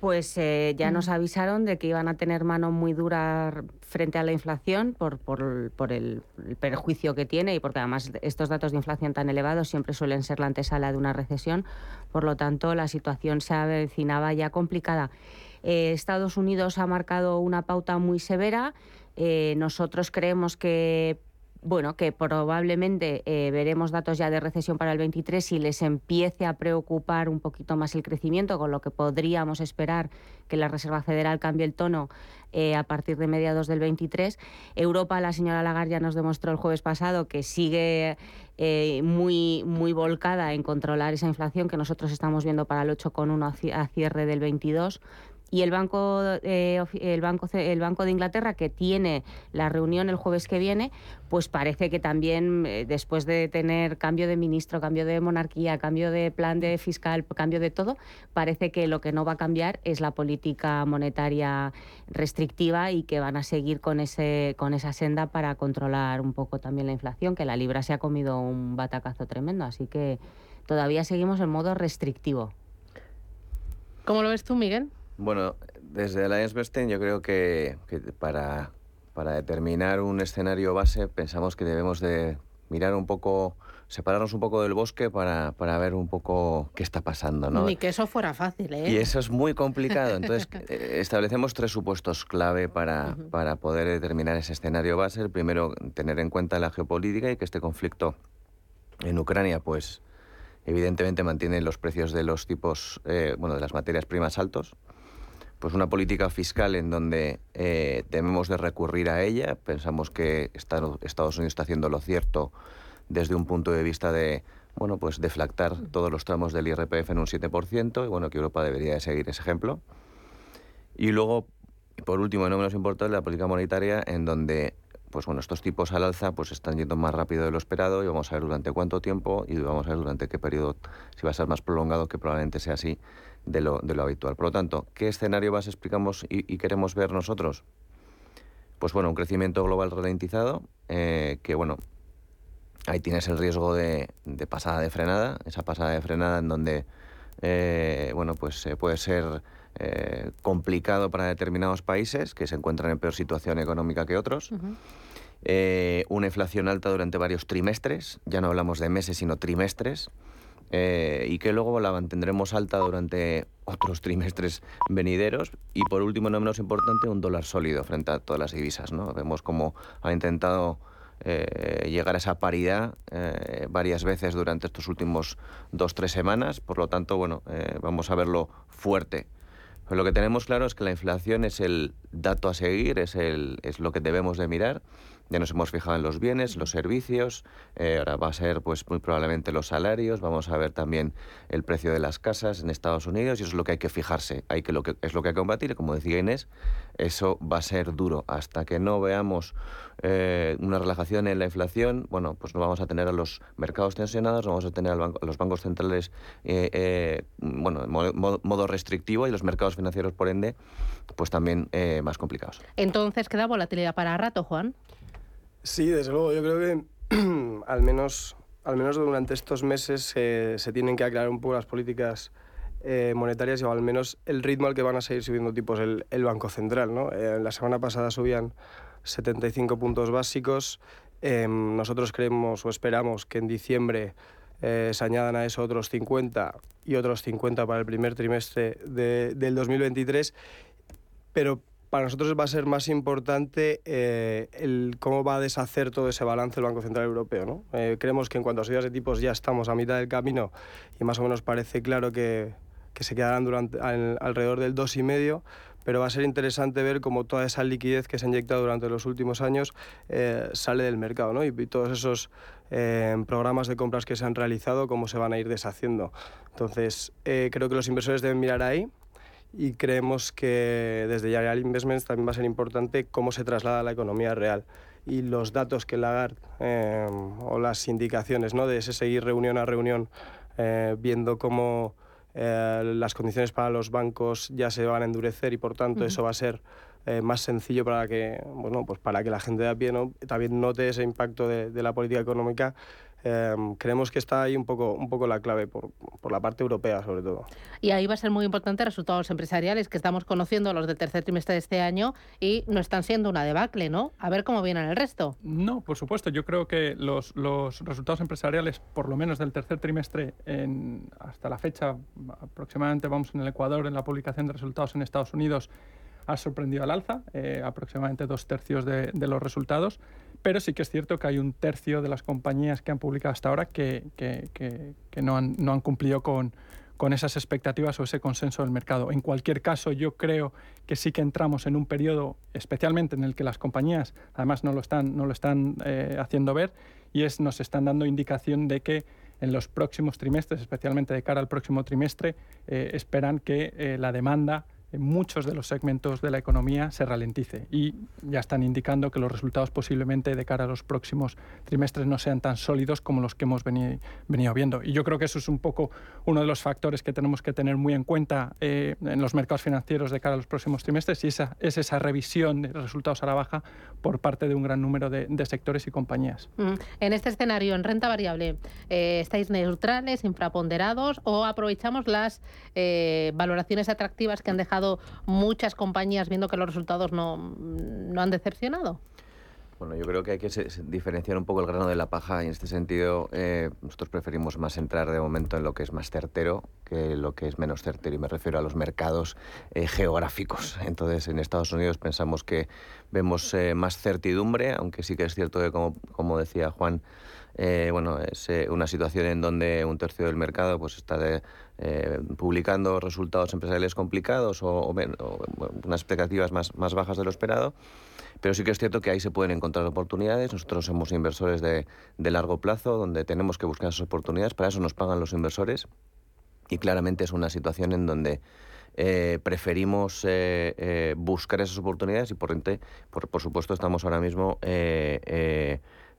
Pues eh, ya Mm. nos avisaron de que iban a tener mano muy dura frente a la inflación por, por- por el, el perjuicio que tiene y porque además estos datos de inflación tan elevados siempre suelen ser la antesala de una recesión. Por lo tanto, la situación se avecinaba ya complicada. Eh, Estados Unidos ha marcado una pauta muy severa. Eh, nosotros creemos que bueno, que probablemente eh, veremos datos ya de recesión para el 23 y les empiece a preocupar un poquito más el crecimiento, con lo que podríamos esperar que la Reserva Federal cambie el tono eh, a partir de mediados del 23. Europa, la señora Lagarde ya nos demostró el jueves pasado que sigue eh, muy, muy volcada en controlar esa inflación que nosotros estamos viendo para el 8,1 a ci- a cierre del 22. Y el Banco, eh, el, Banco, el Banco de Inglaterra, que tiene la reunión el jueves que viene, pues parece que también, eh, después de tener cambio de ministro, cambio de monarquía, cambio de plan de fiscal, cambio de todo, parece que lo que no va a cambiar es la política monetaria restrictiva y que van a seguir con, ese, con esa senda para controlar un poco también la inflación, que la libra se ha comido un batacazo tremendo. Así que todavía seguimos en modo restrictivo. ¿Cómo lo ves tú, Miguel? Bueno, desde Alliance Bernstein yo creo que, que para, para determinar un escenario base pensamos que debemos de mirar un poco, separarnos un poco del bosque para, para ver un poco qué está pasando, ¿no? Ni que eso fuera fácil, ¿eh? Y eso es muy complicado. Entonces, eh, establecemos tres supuestos clave para, para poder determinar ese escenario base. El primero, tener en cuenta la geopolítica y que este conflicto en Ucrania, pues, evidentemente mantiene los precios de los tipos, eh, bueno, de las materias primas altos. Pues una política fiscal en donde eh, debemos de recurrir a ella. Pensamos que Estado- Estados Unidos está haciendo lo cierto desde un punto de vista de, bueno, pues deflactar todos los tramos del IRPF en un 7%, y bueno, que Europa debería de seguir ese ejemplo. Y luego, por último, y no menos importante, la política monetaria, en donde pues bueno, estos tipos al alza pues están yendo más rápido de lo esperado y vamos a ver durante cuánto tiempo y vamos a ver durante qué periodo, si va a ser más prolongado, que probablemente sea así de lo, de lo habitual. Por lo tanto, ¿qué escenario base explicamos y, y queremos ver nosotros? pues bueno, un crecimiento global ralentizado, eh, que bueno, ahí tienes el riesgo de, pasada de frenada, esa pasada de frenada en donde, eh, bueno, pues puede ser complicado para determinados países que se encuentran en peor situación económica que otros. una inflación alta durante varios trimestres, ya no hablamos de meses, sino trimestres, eh, y que luego la mantendremos alta durante otros trimestres venideros. Y por último, no menos importante, un dólar sólido frente a todas las divisas. ¿no? Vemos cómo ha intentado eh, llegar a esa paridad eh, varias veces durante estos últimos dos, tres semanas. Por lo tanto, bueno, vamos a verlo fuerte. Pero lo que tenemos claro es que la inflación es el dato a seguir, es, el, es lo que debemos de mirar. Ya nos hemos fijado en los bienes, los servicios, eh, ahora va a ser pues muy probablemente los salarios, vamos a ver también el precio de las casas en Estados Unidos y eso es lo que hay que fijarse, hay que, lo que es lo que hay que combatir, como decía Inés, eso va a ser duro. Hasta que no veamos eh, una relajación en la inflación, bueno, pues no vamos a tener a los mercados tensionados, vamos a tener a los bancos centrales eh, bueno, en modo, modo, restrictivo y los mercados financieros, por ende, pues también más complicados. Entonces, ¿queda volatilidad para rato, Juan? Sí, desde luego. Yo creo que al menos, al menos durante estos meses se tienen que aclarar un poco las políticas eh, monetarias o al menos el ritmo al que van a seguir subiendo tipos el, el Banco Central. ¿no? Eh, la semana pasada subían 75 puntos básicos. Em, nosotros creemos o esperamos que en diciembre eh, se añadan a eso otros 50 y otros 50 para el primer trimestre de, del 2023. Pero para nosotros va a ser más importante eh, cómo va a deshacer todo ese balance el Banco Central Europeo. ¿no? Eh, creemos que en cuanto a subidas de tipos ya estamos a mitad del camino y más o menos parece claro que, que se quedarán durante, alrededor del 2,5, pero va a ser interesante ver cómo toda esa liquidez que se ha inyectado durante los últimos años eh, sale del mercado ¿no? y, y todos esos programas de compras que se han realizado, cómo se van a ir deshaciendo. Entonces, creo que los inversores deben mirar ahí y creemos que desde Yarial Investments también va a ser importante cómo se traslada a la economía real y los datos que Lagarde eh, o las indicaciones ¿no? de ese seguir reunión a reunión eh, viendo cómo eh, las condiciones para los bancos ya se van a endurecer y por tanto eso va a ser más sencillo para que, bueno, pues para que la gente de a pie ¿no? también note ese impacto de, de la política económica Em, creemos que está ahí un poco, un poco la clave, por, por, la parte europea sobre todo. Y ahí va a ser muy importante resultados empresariales que estamos conociendo los del tercer trimestre de este año y no están siendo una debacle, ¿no? A ver cómo vienen el resto. No, por supuesto. Yo creo que los, los resultados empresariales, por lo menos del tercer trimestre en, hasta la fecha, aproximadamente vamos en el Ecuador en la publicación de resultados en Estados Unidos, ha sorprendido al alza, eh, aproximadamente dos tercios de, de los resultados pero sí que es cierto que hay un tercio de las compañías que han publicado hasta ahora que, que, que, no, han, no han cumplido con, con esas expectativas o ese consenso del mercado. En cualquier caso, yo creo que sí que entramos en un periodo, especialmente en el que las compañías, además no lo están, no lo están eh, haciendo ver, y es nos están dando indicación de que en los próximos trimestres, especialmente de cara al próximo trimestre, eh, esperan que eh, la demanda en muchos de los segmentos de la economía se ralentice y ya están indicando que los resultados posiblemente de cara a los próximos trimestres no sean tan sólidos como los que hemos venido, viendo. Y yo creo que eso es un poco uno de los factores que tenemos que tener muy en cuenta eh, en los mercados financieros de cara a los próximos trimestres y esa, es esa revisión de resultados a la baja por parte de un gran número de, sectores y compañías. Mm. En este escenario, en renta variable, eh, ¿estáis neutrales, infraponderados o aprovechamos las eh, valoraciones atractivas que han dejado muchas compañías viendo que los resultados no, no han decepcionado? Bueno, yo creo que hay que diferenciar un poco el grano de la paja y en este sentido eh, nosotros preferimos más entrar de momento en lo que es más certero que lo que es menos certero y me refiero a los mercados eh, geográficos. Entonces en Estados Unidos pensamos que vemos eh, más certidumbre, aunque sí que es cierto que como, como decía Juan, bueno, es una situación en donde un tercio del mercado pues está eh, publicando resultados empresariales complicados o, unas expectativas más, más bajas de lo esperado. Pero sí que es cierto que ahí se pueden encontrar oportunidades. Nosotros somos inversores de, de largo plazo, donde tenemos que buscar esas oportunidades. Para eso nos pagan los inversores. Y claramente es una situación en donde eh, preferimos eh, buscar esas oportunidades y por, por, por, supuesto estamos ahora mismo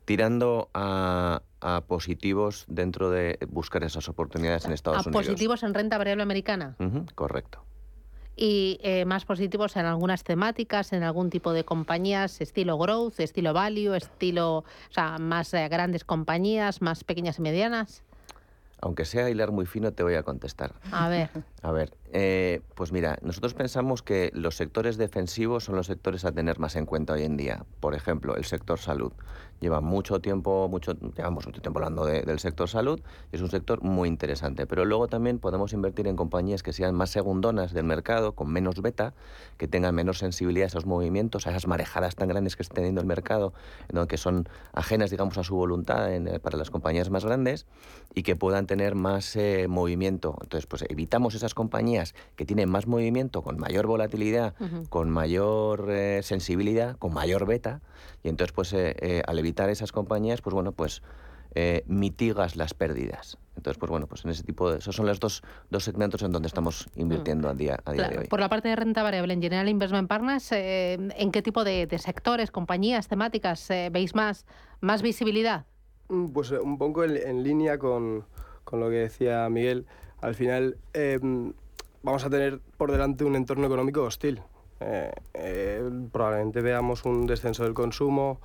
tirando a, positivos dentro de buscar esas oportunidades en Estados Unidos. ¿A positivos en renta variable americana? correcto. y eh, más positivos en algunas temáticas, en algún tipo de compañías, estilo growth, estilo value, estilo, o sea, más eh, grandes compañías, más pequeñas y medianas. Aunque sea hilar muy fino, te voy a contestar. A ver. A ver, eh, pues mira, nosotros pensamos que los sectores defensivos son los sectores a tener más en cuenta hoy en día. Por ejemplo, el sector salud lleva mucho tiempo, mucho, llevamos mucho tiempo hablando del sector salud, es un sector muy interesante, pero luego también podemos invertir en compañías que sean más segundonas del mercado, con menos beta, que tengan menos sensibilidad a esos movimientos, a esas marejadas tan grandes que está teniendo el mercado, que son ajenas, digamos, a su voluntad eh, para las compañías más grandes y que puedan tener más eh, movimiento. Entonces, pues evitamos esas compañías que tienen más movimiento, con mayor volatilidad, con mayor eh, sensibilidad, con mayor beta, y entonces, pues al evitar esas compañías, pues bueno, pues eh, mitigas las pérdidas. Entonces, pues bueno, pues en ese tipo de... Esos son los dos, dos segmentos en donde estamos invirtiendo a día, a día de hoy. Por la parte de renta variable, en General Investment Partners, eh, ¿en qué tipo de, sectores, compañías, temáticas eh, veis más, más visibilidad? Mm, pues un poco en, línea con, con, lo que decía Miguel. Al final em, vamos a tener por delante un entorno económico hostil. probablemente veamos un descenso del consumo,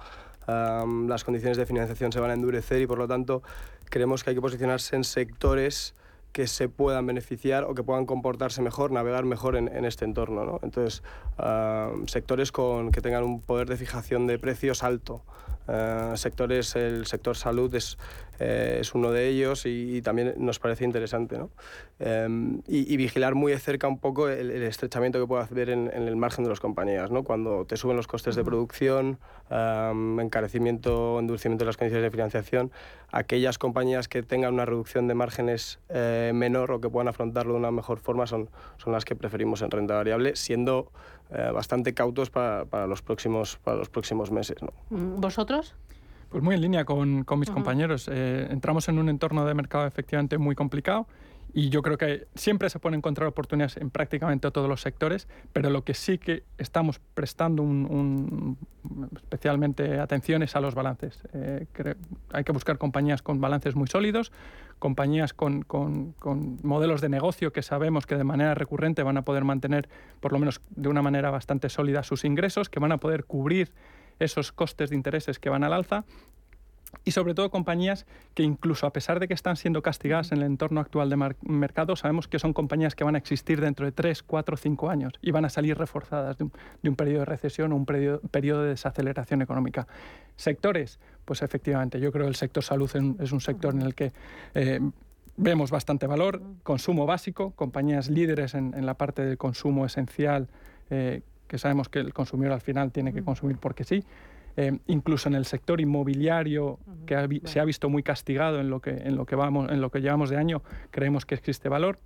las condiciones de financiación se van a endurecer y por lo tanto creemos que hay que posicionarse en sectores que se puedan beneficiar o que puedan comportarse mejor, navegar mejor en, este entorno. ¿no? Entonces, sectores con, que tengan un poder de fijación de precios alto. Uh, sectores, el sector salud es, eh, es uno de ellos y, también nos parece interesante. ¿no? Em, y, vigilar muy de cerca un poco el, estrechamiento que puede haber en, el margen de las compañías. ¿no? Cuando te suben los costes de producción, um, encarecimiento, endurecimiento de las condiciones de financiación, aquellas compañías que tengan una reducción de márgenes eh, menor o que puedan afrontarlo de una mejor forma son, son las que preferimos en renta variable, siendo eh, bastante cautos para, para, los próximos, para los próximos meses. ¿no? Mm, ¿Vosotros? Pues muy en línea con, con mis compañeros. Eh, entramos en un entorno de mercado efectivamente muy complicado y yo creo que siempre se pueden encontrar oportunidades en prácticamente todos los sectores, pero lo que sí que estamos prestando un, especialmente atención es a los balances. Eh, hay que buscar compañías con balances muy sólidos, compañías con, con, con, modelos de negocio que sabemos que de manera recurrente van a poder mantener, por lo menos de una manera bastante sólida, sus ingresos, que van a poder cubrir esos costes de intereses que van al alza y sobre todo compañías que incluso a pesar de que están siendo castigadas en el entorno actual de mercado, sabemos que son compañías que van a existir dentro de 3, 4, 5 años y van a salir reforzadas de un, periodo de recesión o un periodo, de desaceleración económica. Sectores, pues efectivamente, yo creo que el sector salud es un sector en el que... Eh, vemos bastante valor, consumo básico, compañías líderes en, la parte del consumo esencial, eh, que sabemos que el consumidor al final tiene que consumir porque sí, eh, incluso en el sector inmobiliario, que se ha visto muy castigado en lo, que, en, lo que vamos, en lo que llevamos de año, creemos que existe valor.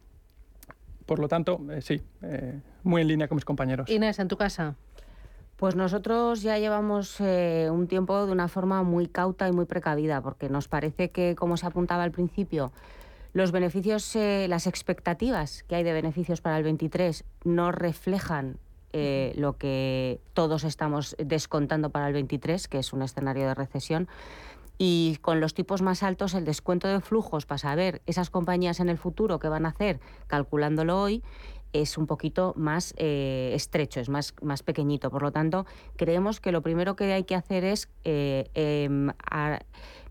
Por lo tanto, eh, sí, eh, muy en línea con mis compañeros. Inés, ¿en tu casa? Pues nosotros ya llevamos un tiempo de una forma muy cauta y muy precavida, porque nos parece que, como se apuntaba al principio, los beneficios, las expectativas que hay de beneficios para el 23 no reflejan eh, lo que todos estamos descontando para el 23, que es un escenario de recesión. Y con los tipos más altos, el descuento de flujos para saber esas compañías en el futuro que van a hacer, calculándolo hoy, es un poquito más eh, estrecho, es más, más pequeñito. Por lo tanto, creemos que lo primero que hay que hacer es eh, em,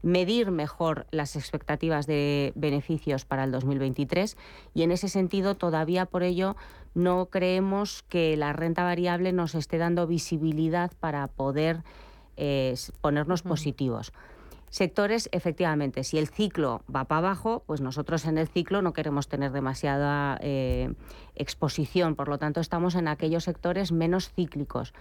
medir mejor las expectativas de beneficios para el 2023 y en ese sentido todavía por ello no creemos que la renta variable nos esté dando visibilidad para poder eh, ponernos positivos. Sectores, efectivamente, si el ciclo va para abajo, pues nosotros en el ciclo no queremos tener demasiada eh, exposición, por lo tanto estamos en aquellos sectores menos cíclicos.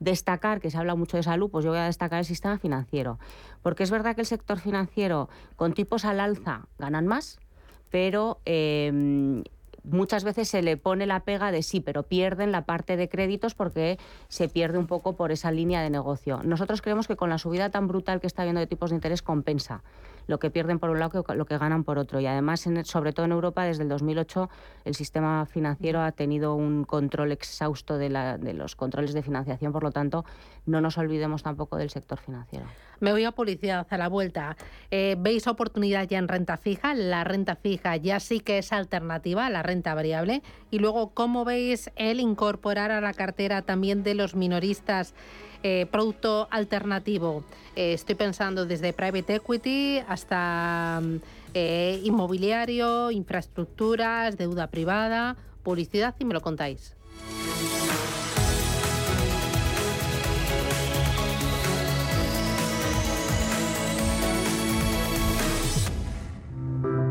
Destacar, que se habla mucho de salud, pues yo voy a destacar el sistema financiero, porque es verdad que el sector financiero con tipos al alza ganan más, pero eh, muchas veces se le pone la pega de sí, pero pierden la parte de créditos porque se pierde un poco por esa línea de negocio. Nosotros creemos que con la subida tan brutal que está habiendo de tipos de interés compensa lo que pierden por un lado que lo que ganan por otro. Y además, sobre todo en Europa, desde el 2008, el sistema financiero ha tenido un control exhausto de, de los controles de financiación, por lo tanto, no nos olvidemos tampoco del sector financiero. Me voy a publicidad a la vuelta. Eh, ¿Veis oportunidad ya en renta fija? La renta fija ya sí que es alternativa a la renta variable. Y luego, ¿cómo veis el incorporar a la cartera también de los minoristas eh, producto alternativo? Eh, estoy pensando desde private equity hasta mm, inmobiliario, infraestructuras, deuda privada, publicidad y me lo contáis.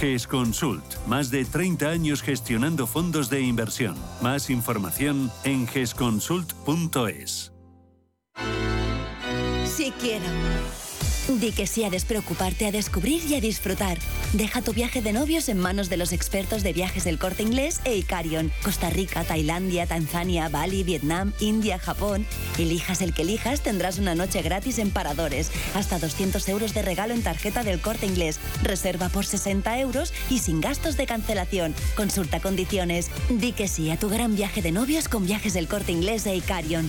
GESConsult, más de 30 años gestionando fondos de inversión. Más información en gesconsult.es. Si quiero. Di que sí a despreocuparte, a descubrir y a disfrutar. Deja tu viaje de novios en manos de los expertos de viajes del corte inglés e Icarion. Costa Rica, Tailandia, Tanzania, Bali, Vietnam, India, Japón. Elijas el que elijas, tendrás una noche gratis en paradores. Hasta 200 euros de regalo en tarjeta del corte inglés. Reserva por 60 euros y sin gastos de cancelación. Consulta condiciones. Di que sí a tu gran viaje de novios con viajes del corte inglés e Icarion.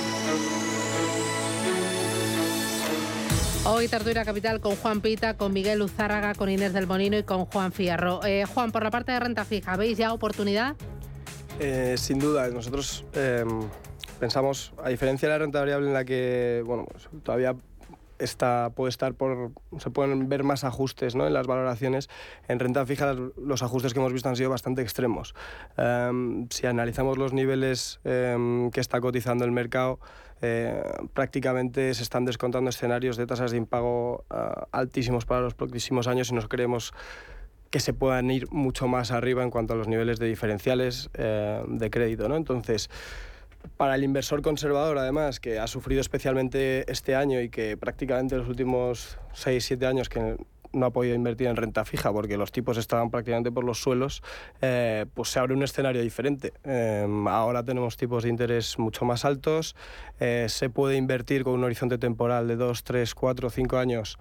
Hoy Tertulia Capital con Juan Pita, con Miguel Uzárraga, con Inés del Monino y con Juan Fierro. Eh, Juan, por la parte de renta fija, ¿veis ya oportunidad? Eh, sin duda, nosotros em, pensamos, a diferencia de la renta variable en la que bueno, pues, todavía está, puede estar por, se pueden ver más ajustes ¿no? en las valoraciones. En renta fija los ajustes que hemos visto han sido bastante extremos. Em, si analizamos los niveles que está cotizando el mercado, eh, prácticamente se están descontando escenarios de tasas de impago ah, altísimos para los próximos años y nos creemos que se puedan ir mucho más arriba en cuanto a los niveles de diferenciales eh, de crédito. ¿no? Entonces, para el inversor conservador, además, que ha sufrido especialmente este año y que prácticamente los últimos 6-7 años que no ha podido invertir en renta fija porque los tipos estaban prácticamente por los suelos, eh, pues se abre un escenario diferente. Em, ahora tenemos tipos de interés mucho más altos, eh, se puede invertir con un horizonte temporal de 2, 3, 4, 5 años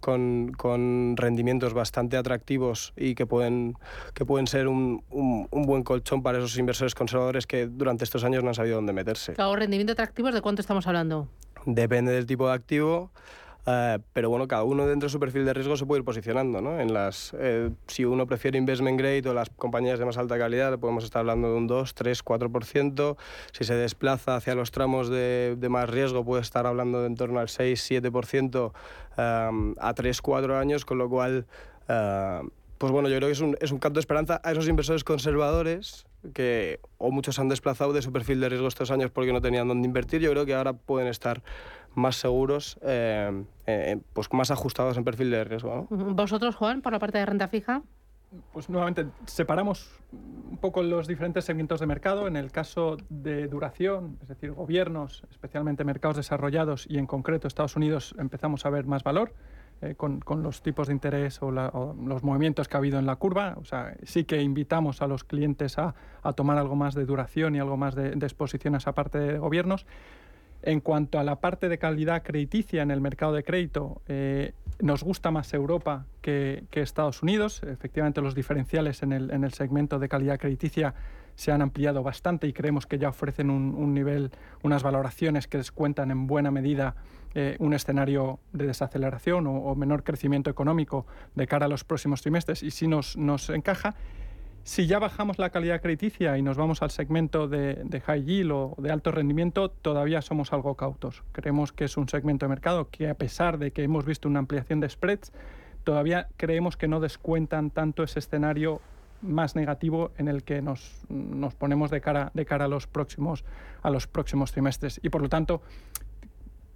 con, con, rendimientos bastante atractivos y que pueden, que pueden ser un, un, buen colchón para esos inversores conservadores que durante estos años no han sabido dónde meterse. Claro, rendimiento atractivos, ¿de cuánto estamos hablando? Depende del tipo de activo. Eh, pero bueno, cada uno dentro de su perfil de riesgo se puede ir posicionando. ¿no? En las, eh, si uno prefiere investment grade o las compañías de más alta calidad, podemos estar hablando de un 2, 3, 4%. Si se desplaza hacia los tramos de, de más riesgo, puede estar hablando de en torno al 6, 7% um, a 3, 4 años, con lo cual... Uh, pues bueno, yo creo que es un, es un canto de esperanza a esos inversores conservadores que o muchos han desplazado de su perfil de riesgo estos años porque no tenían dónde invertir. Yo creo que ahora pueden estar más seguros, eh, eh, pues más ajustados en perfil de riesgo. ¿Vosotros, Juan, por la parte de renta fija? Pues nuevamente separamos un poco los diferentes segmentos de mercado. En el caso de duración, es decir, gobiernos, especialmente mercados desarrollados y en concreto Estados Unidos, empezamos a ver más valor. Eh, con, los tipos de interés o, los movimientos que ha habido en la curva. O sea, sí que invitamos a los clientes a, tomar algo más de duración y algo más de, exposición a esa parte de gobiernos. En cuanto a la parte de calidad crediticia en el mercado de crédito, eh, nos gusta más Europa que, Estados Unidos. Efectivamente, los diferenciales en el, en el, segmento de calidad crediticia se han ampliado bastante y creemos que ya ofrecen un, nivel, unas valoraciones que descuentan en buena medida eh, un escenario de desaceleración o, menor crecimiento económico de cara a los próximos trimestres y nos, nos encaja. Si ya bajamos la calidad crediticia y nos vamos al segmento de, high yield o de alto rendimiento, todavía somos algo cautos. Creemos que es un segmento de mercado que a pesar de que hemos visto una ampliación de spreads, todavía creemos que no descuentan tanto ese escenario más negativo en el que nos, nos ponemos de cara, de cara a, los próximos, a los próximos trimestres. Y por lo tanto,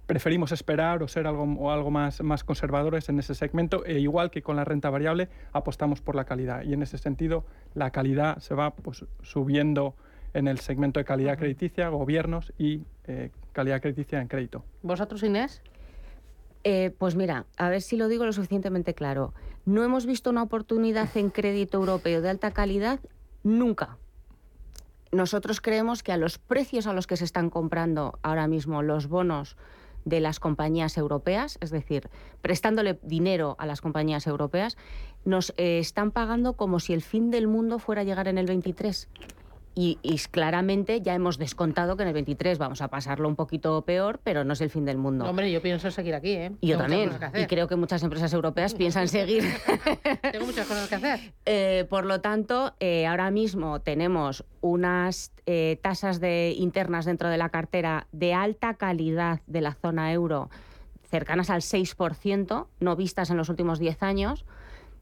preferimos esperar o ser algo, o algo más, más conservadores en ese segmento e igual que con la renta variable apostamos por la calidad y en ese sentido la calidad se va pues, subiendo en el segmento de calidad crediticia, gobiernos y eh, calidad crediticia en crédito. ¿Vosotros, Inés? Eh, pues mira, a ver si lo digo lo suficientemente claro. No hemos visto una oportunidad en crédito europeo de alta calidad nunca. Nosotros creemos que a los precios a los que se están comprando ahora mismo los bonos de las compañías europeas, es decir, prestándole dinero a las compañías europeas, nos eh, están pagando como si el fin del mundo fuera a llegar en el 23. Y, claramente ya hemos descontado que en el 23 vamos a pasarlo un poquito peor, pero no es el fin del mundo. hombre, yo pienso seguir aquí, ¿eh? Y yo también. Y creo que muchas empresas europeas piensan seguir. Tengo muchas cosas que hacer. Eh, por lo tanto, eh, ahora mismo tenemos unas eh, tasas de, internas dentro de la cartera de alta calidad de la zona euro cercanas al 6%, no vistas en los últimos 10 años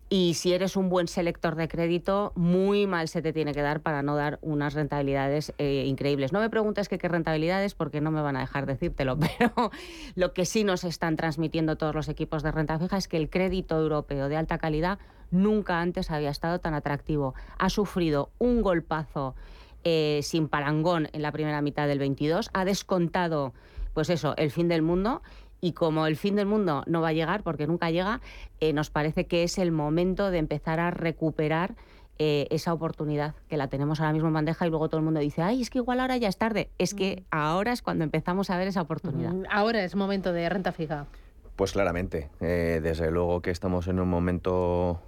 y si eres un buen selector de crédito, muy mal se te tiene que dar para no dar unas rentabilidades eh, increíbles. No me preguntes qué rentabilidades porque no me van a dejar decírtelo, pero lo que sí nos están transmitiendo todos los equipos de renta fija es que el crédito europeo de alta calidad nunca antes había estado tan atractivo. Ha sufrido un golpazo eh, sin parangón en la primera mitad del 22, ha descontado pues eso, el fin del mundo y como el fin del mundo no va a llegar, porque nunca llega, eh, nos parece que es el momento de empezar a recuperar eh, esa oportunidad que la tenemos ahora mismo en bandeja y luego todo el mundo dice, ay, es que igual ahora ya es tarde. Es que mm. ahora es cuando empezamos a ver esa oportunidad. Mm, ahora es momento de renta fija. Pues claramente, eh, desde luego que estamos en un momento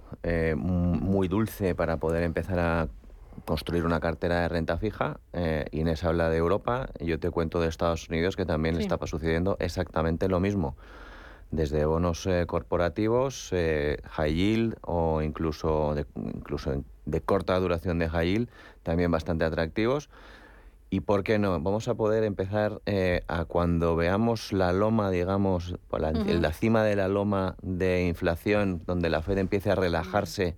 muy dulce para poder empezar a construir una cartera de renta fija. Eh, Inés habla de Europa, yo te cuento de Estados Unidos que también está sucediendo exactamente lo mismo. Desde bonos eh, corporativos, eh, high yield o incluso de, incluso de corta duración de high yield, también bastante atractivos. ¿Y por qué no? Vamos a poder empezar a cuando veamos la loma, digamos, la, la, cima de la loma de inflación, donde la Fed empiece a relajarse.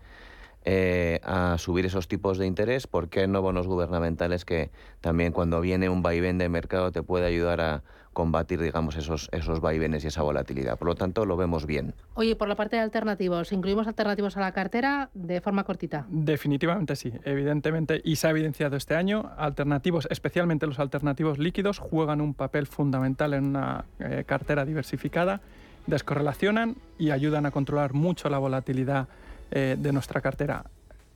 Eh, a subir esos tipos de interés, ¿por qué no bonos gubernamentales que también cuando viene un vaivén de mercado te puede ayudar a combatir, digamos, esos, esos vaivenes y esa volatilidad? Por lo tanto, lo vemos bien. Oye, por la parte de alternativos, ¿incluimos alternativos a la cartera de forma cortita? Definitivamente sí, evidentemente, y se ha evidenciado este año, alternativos, especialmente los alternativos líquidos, juegan un papel fundamental en una eh, cartera diversificada, descorrelacionan y ayudan a controlar mucho la volatilidad eh, de nuestra cartera.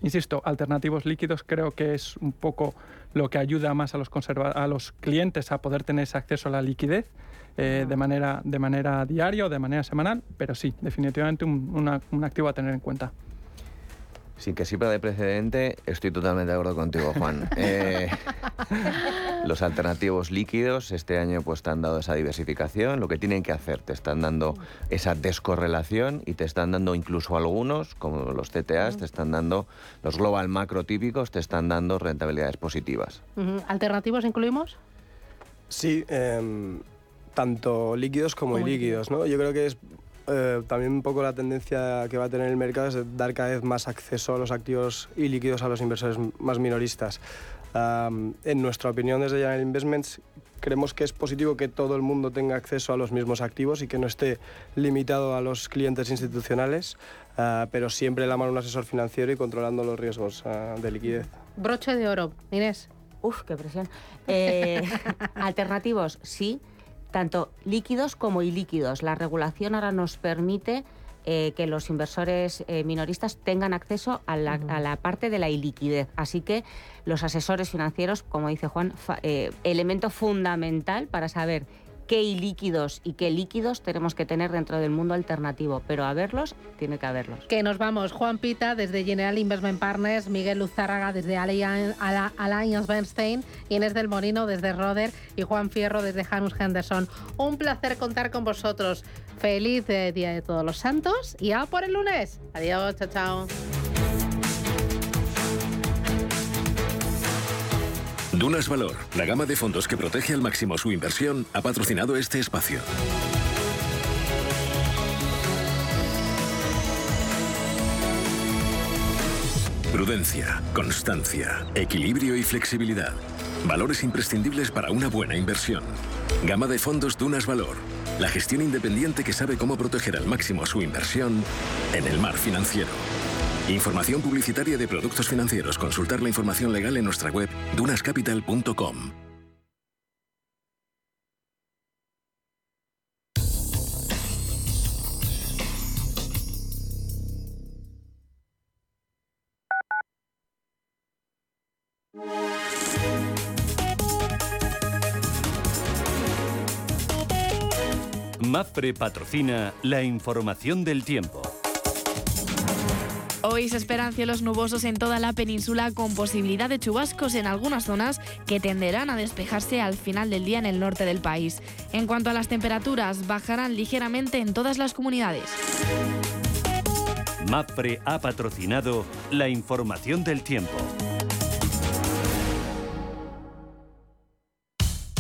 Insisto, alternativos líquidos creo que es un poco lo que ayuda más a los, a los clientes a poder tener ese acceso a la liquidez eh, de, manera, de manera diaria o de manera semanal, pero sí, definitivamente un activo a tener en cuenta. Sin que sirva de precedente, estoy totalmente de acuerdo contigo, Juan. Eh, los alternativos líquidos este año pues te han dado esa diversificación, lo que tienen que hacer, te están dando esa descorrelación y te están dando incluso algunos, como los CTAs, te están dando, los global macro típicos, te están dando rentabilidades positivas. ¿Alternativos incluimos? Sí, em, tanto líquidos como, ilíquidos, ¿no? Yo creo que es eh, también un poco la tendencia que va a tener el mercado es dar cada vez más acceso a los activos ilíquidos a los inversores más minoristas. en nuestra opinión desde General Investments, creemos que es positivo que todo el mundo tenga acceso a los mismos activos y que no esté limitado a los clientes institucionales, ah, pero siempre la mano un asesor financiero y controlando los riesgos ah, de liquidez. Broche de oro, Inés. Uf, qué presión. Eh, alternativos, sí, tanto líquidos como ilíquidos. La regulación ahora nos permite eh, que los inversores eh, minoristas tengan acceso a la, parte de la iliquidez. Así que los asesores financieros, como dice Juan, eh, elemento fundamental para saber qué ilíquidos y qué líquidos tenemos que tener dentro del mundo alternativo, pero a verlos tiene que haberlos. Que nos vamos, Juan Pita desde General Investment Partners, Miguel Luzárraga desde Alliance Bernstein, Inés del Molino desde Roder y Juan Fierro desde Janus Henderson. Un placer contar con vosotros. Feliz Día de Todos los Santos y a por el lunes. Adiós, chao, chao. Dunas Valor, la gama de fondos que protege al máximo su inversión, ha patrocinado este espacio. Prudencia, constancia, equilibrio y flexibilidad. Valores imprescindibles para una buena inversión. Gama de fondos Dunas Valor. La gestión independiente que sabe cómo proteger al máximo su inversión en el mar financiero. Información publicitaria de productos financieros. Consultar la información legal en nuestra web dunascapital.com. MAFRE patrocina la información del tiempo. Hoy se esperan cielos nubosos en toda la península con posibilidad de chubascos en algunas zonas que tenderán a despejarse al final del día en el norte del país. En cuanto a las temperaturas, bajarán ligeramente en todas las comunidades. MAPRE ha patrocinado la información del tiempo.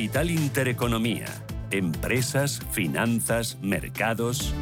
Capital Intereconomía. Empresas, finanzas, mercados.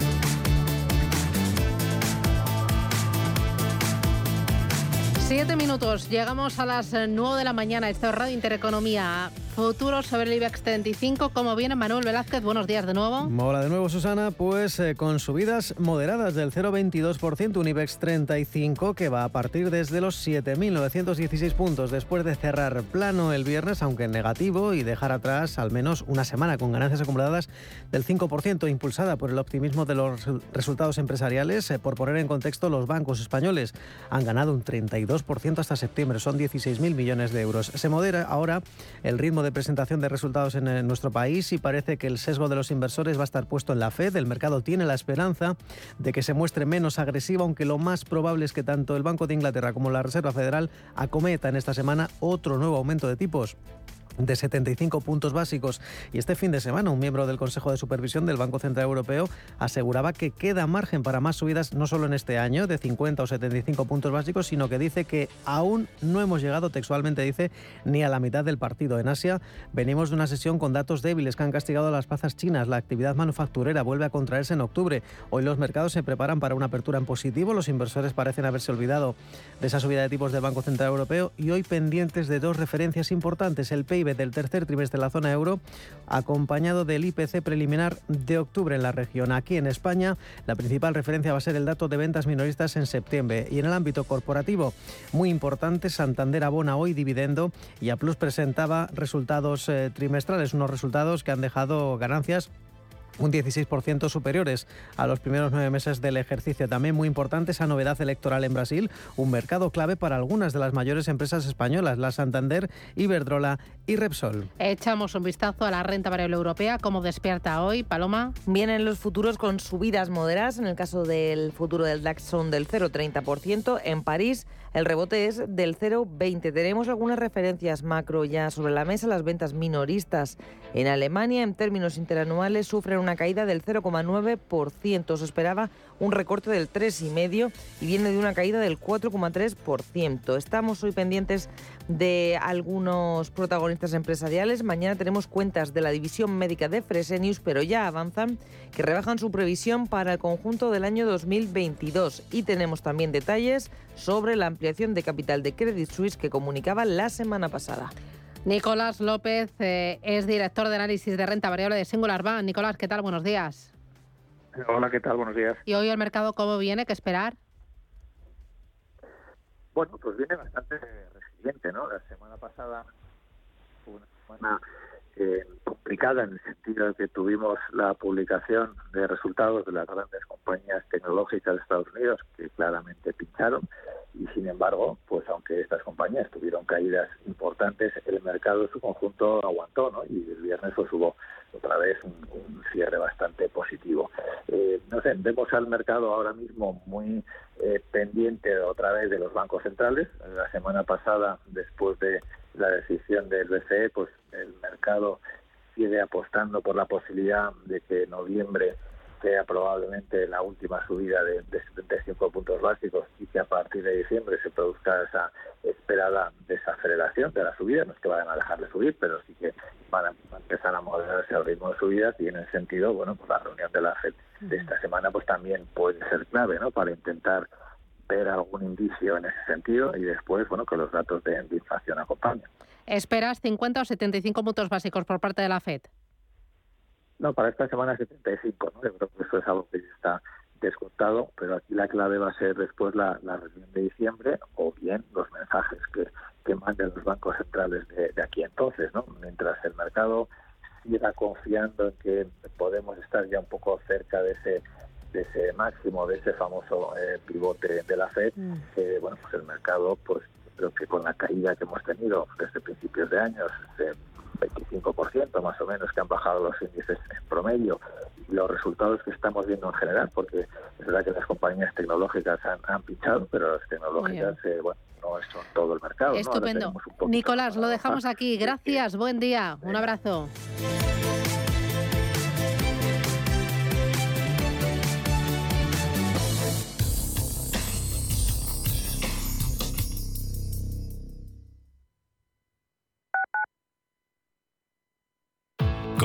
Siete minutos, llegamos a las nueve de la mañana. Esto es Radio Intereconomía futuros sobre el IBEX 35. ¿Cómo viene Manuel Velázquez? Buenos días de nuevo. Hola de nuevo, Susana. Pues eh, con subidas moderadas del 0,22%, un IBEX 35 que va a partir desde los 7.916 puntos después de cerrar plano el viernes, aunque negativo, y dejar atrás al menos una semana con ganancias acumuladas del 5%, impulsada por el optimismo de los resultados empresariales. Eh, por poner en contexto, los bancos españoles han ganado un 32% hasta septiembre, son 16.000 millones de euros. Se modera ahora el ritmo de presentación de resultados en, nuestro país y parece que el sesgo de los inversores va a estar puesto en la Fed. El mercado tiene la esperanza de que se muestre menos agresivo, aunque lo más probable es que tanto el Banco de Inglaterra como la Reserva Federal acometan esta semana otro nuevo aumento de tipos de 75 puntos básicos. Y este fin de semana, un miembro del Consejo de Supervisión del Banco Central Europeo aseguraba que queda margen para más subidas, no solo en este año, de 50 o 75 puntos básicos, sino que dice que aún no hemos llegado, textualmente dice, ni a la mitad del partido. En Asia venimos de una sesión con datos débiles que han castigado a las plazas chinas. La actividad manufacturera vuelve a contraerse en octubre. Hoy los mercados se preparan para una apertura en positivo. Los inversores parecen haberse olvidado de esa subida de tipos del Banco Central Europeo y hoy pendientes de dos referencias importantes. El PIB del tercer trimestre de la zona euro, acompañado del IPC preliminar de octubre en la región. Aquí en España, la principal referencia va a ser el dato de ventas minoristas en septiembre. Y en el ámbito corporativo, muy importante, Santander abona hoy dividendo y A Plus presentaba resultados eh, trimestrales, unos resultados que han dejado ganancias un 16% superiores a los primeros nueve meses del ejercicio. También muy importante esa novedad electoral en Brasil, un mercado clave para algunas de las mayores empresas españolas, la Santander, Iberdrola y Repsol. Echamos un vistazo a la renta variable europea, cómo despierta hoy, Paloma. Vienen los futuros con subidas moderadas, en el caso del futuro del DAX son del 0,30%, en París el rebote es del 0,20. Tenemos algunas referencias macro ya sobre la mesa, las ventas minoristas en Alemania en términos interanuales sufren una caída del 0,9%. Se esperaba un recorte del 3,5% y viene de una caída del 4,3%. Estamos hoy pendientes de algunos protagonistas empresariales. Mañana tenemos cuentas de la división médica de Fresenius, pero ya avanzan que rebajan su previsión para el conjunto del año 2022. Y tenemos también detalles sobre la ampliación de capital de Credit Suisse que comunicaba la semana pasada. Nicolás López eh, es director de análisis de renta variable de Singular Bank. Nicolás, ¿qué tal? Buenos días. Hola, ¿qué tal? Buenos días. ¿Y hoy el mercado cómo viene? ¿Qué esperar? Bueno, pues viene bastante resiliente, ¿no? La semana pasada fue una semana eh, complicada en el sentido de que tuvimos la publicación de resultados de las grandes compañías tecnológicas de Estados Unidos que claramente pincharon y sin embargo, pues aunque estas compañías tuvieron caídas importantes, el mercado en su conjunto aguantó, ¿no? Y el viernes pues hubo otra vez un, cierre bastante positivo. Eh, no sé, vemos al mercado ahora mismo muy eh, pendiente otra vez de los bancos centrales. La semana pasada, después de la decisión del BCE, pues el mercado sigue apostando por la posibilidad de que en noviembre sea probablemente la última subida de, 75 puntos básicos y que a partir de diciembre se produzca esa esperada desaceleración de la subida. No es que vayan a dejar de subir, pero sí que van a empezar a moderarse el ritmo de subidas y en ese sentido, bueno, pues la reunión de la FED de esta semana pues también puede ser clave, ¿no? Para intentar ver algún indicio en ese sentido y después, bueno, que los datos de, de inflación acompañen. ¿Esperas 50 o 75 puntos básicos por parte de la FED? No, para esta semana 75, ¿no? Yo creo que eso es algo que ya está descontado, pero aquí la clave va a ser después la, la reunión de diciembre o bien los mensajes que, que manden los bancos centrales de, de, aquí entonces, ¿no? Mientras el mercado siga confiando en que podemos estar ya un poco cerca de ese de ese máximo, de ese famoso eh, pivote de la Fed, mm. que bueno, pues el mercado, pues creo que con la caída que hemos tenido desde principios de años, 25% más o menos que han bajado los índices en promedio y los resultados que estamos viendo en general, porque es verdad que las compañías tecnológicas han, han pinchado, pero las tecnológicas, eh, bueno, no son todo el mercado. Estupendo. Nicolás, lo dejamos aquí. Gracias, buen día, un abrazo.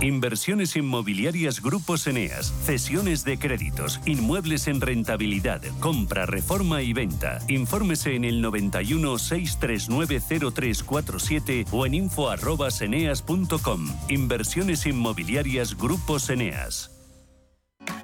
Inversiones inmobiliarias Grupos Eneas, cesiones de créditos, inmuebles en rentabilidad, compra, reforma y venta. Infórmese en el 91 639 0347 o en info@eneas.com. Inversiones inmobiliarias Grupos Eneas.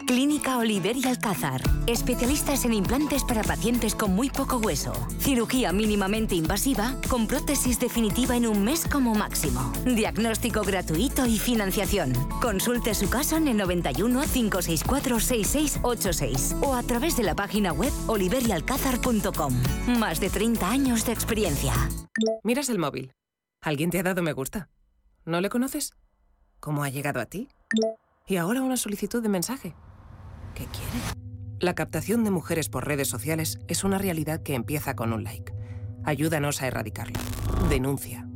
Clínica Oliver y Alcázar. Especialistas en implantes para pacientes con muy poco hueso. Cirugía mínimamente invasiva con prótesis definitiva en un mes como máximo. Diagnóstico gratuito y financiación. Consulte su caso en el 91 564 6686 o a través de la página web oliverialcázar.com. Más de 30 años de experiencia. Miras el móvil. ¿Alguien te ha dado me gusta? ¿No le conoces? ¿Cómo ha llegado a ti? Y ahora una solicitud de mensaje. ¿Qué quiere? La captación de mujeres por redes sociales es una realidad que empieza con un like. Ayúdanos a erradicarlo. Denuncia.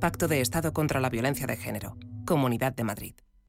Pacto de Estado contra la Violencia de Género. Comunidad de Madrid.